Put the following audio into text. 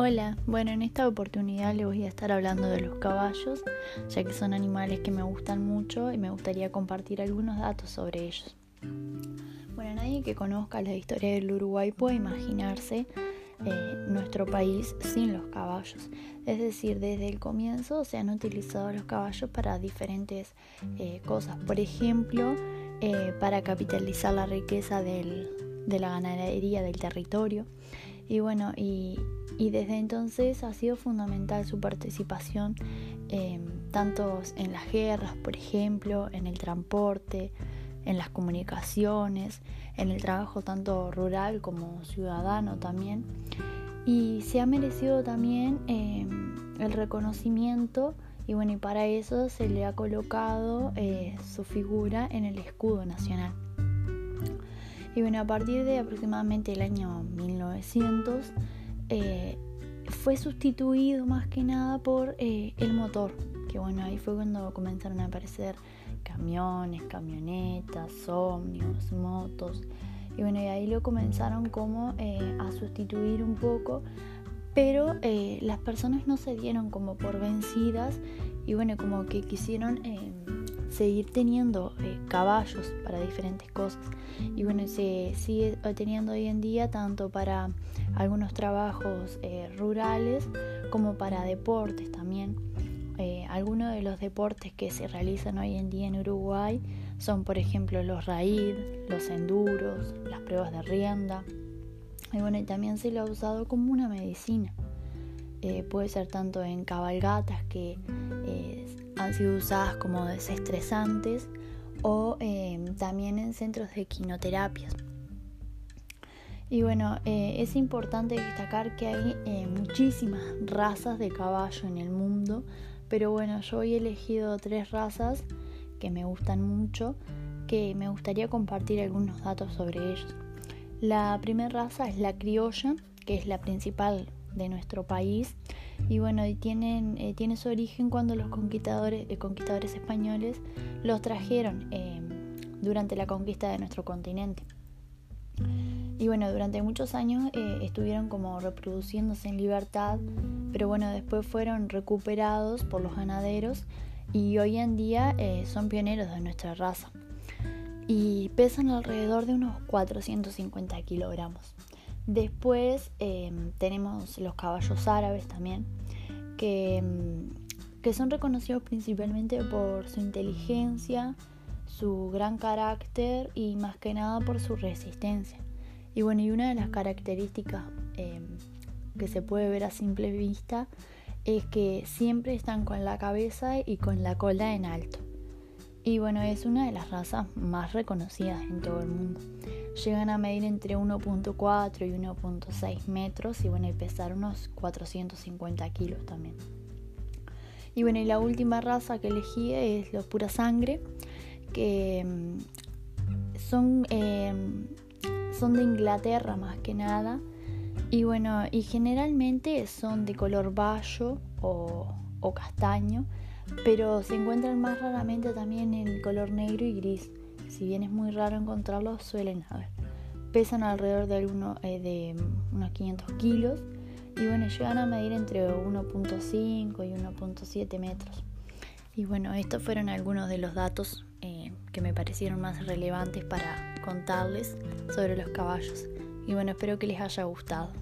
Hola, bueno, en esta oportunidad les voy a estar hablando de los caballos, ya que son animales que me gustan mucho y me gustaría compartir algunos datos sobre ellos. Bueno, nadie que conozca la historia del Uruguay puede imaginarse eh, nuestro país sin los caballos. Es decir, desde el comienzo se han utilizado los caballos para diferentes eh, cosas. Por ejemplo, eh, para capitalizar la riqueza de la ganadería del territorio. Y bueno, y, desde entonces ha sido fundamental su participación em, tanto en las guerras, por ejemplo, en el transporte, en las comunicaciones, en el trabajo tanto rural como ciudadano también. Y se ha merecido también em, el reconocimiento y bueno, y para eso se le ha colocado eh, su figura en el escudo nacional. Y bueno, a partir de aproximadamente el año 1900 eh, fue sustituido más que nada por eh, el motor, que bueno, ahí fue cuando comenzaron a aparecer camiones, camionetas, ómnibus, motos. Y bueno, y ahí lo comenzaron como eh, a sustituir un poco, pero las personas no se dieron como por vencidas y bueno, como que quisieron seguir teniendo eh, caballos para diferentes cosas. Y bueno, se sigue teniendo hoy en día tanto para algunos trabajos eh, rurales como para deportes también. Eh, algunos de los deportes que se realizan hoy en día en Uruguay son, por ejemplo, los raíz, los enduros, las pruebas de rienda. Y bueno, también se lo ha usado como una medicina. puede ser tanto en cabalgatas que han sido usadas como desestresantes o em, también en centros de quinoterapias. Y bueno, eh, es importante destacar que hay eh, muchísimas razas de caballo en el mundo, pero bueno, yo he elegido tres razas que me gustan mucho, que me gustaría compartir algunos datos sobre ellos. La primera raza es la criolla, que es la principal de nuestro país y bueno, y tienen, eh, tiene su origen cuando los conquistadores, eh, españoles los trajeron eh, durante la conquista de nuestro continente. Y bueno, durante muchos años estuvieron como reproduciéndose en libertad, pero bueno, después fueron recuperados por los ganaderos y hoy en día son pioneros de nuestra raza. Y pesan alrededor de unos 450 kilogramos. Después em, tenemos los caballos árabes también, que, em, que son reconocidos principalmente por su inteligencia, su gran carácter y más que nada por su resistencia. Y bueno, y una de las características em, que se puede ver a simple vista es que siempre están con la cabeza y con la cola en alto. Y bueno, es una de las razas más reconocidas en todo el mundo. Llegan a medir entre 1.4 y 1.6 metros y bueno, y pesar unos 450 kilos también. Y bueno, y la última raza que elegí es los pura sangre, que mm, son, em, son de Inglaterra más que nada. Y bueno, y generalmente son de color bayo o, o castaño pero se encuentran más raramente también en color negro y gris. Si bien es muy raro encontrarlos, suelen haber. Pesan alrededor de, eh, de unos 500 kilos y bueno, llegan a medir entre 1.5 y 1.7 metros. Y bueno, estos fueron algunos de los datos eh, que me parecieron más relevantes para contarles sobre los caballos. Y bueno, espero que les haya gustado.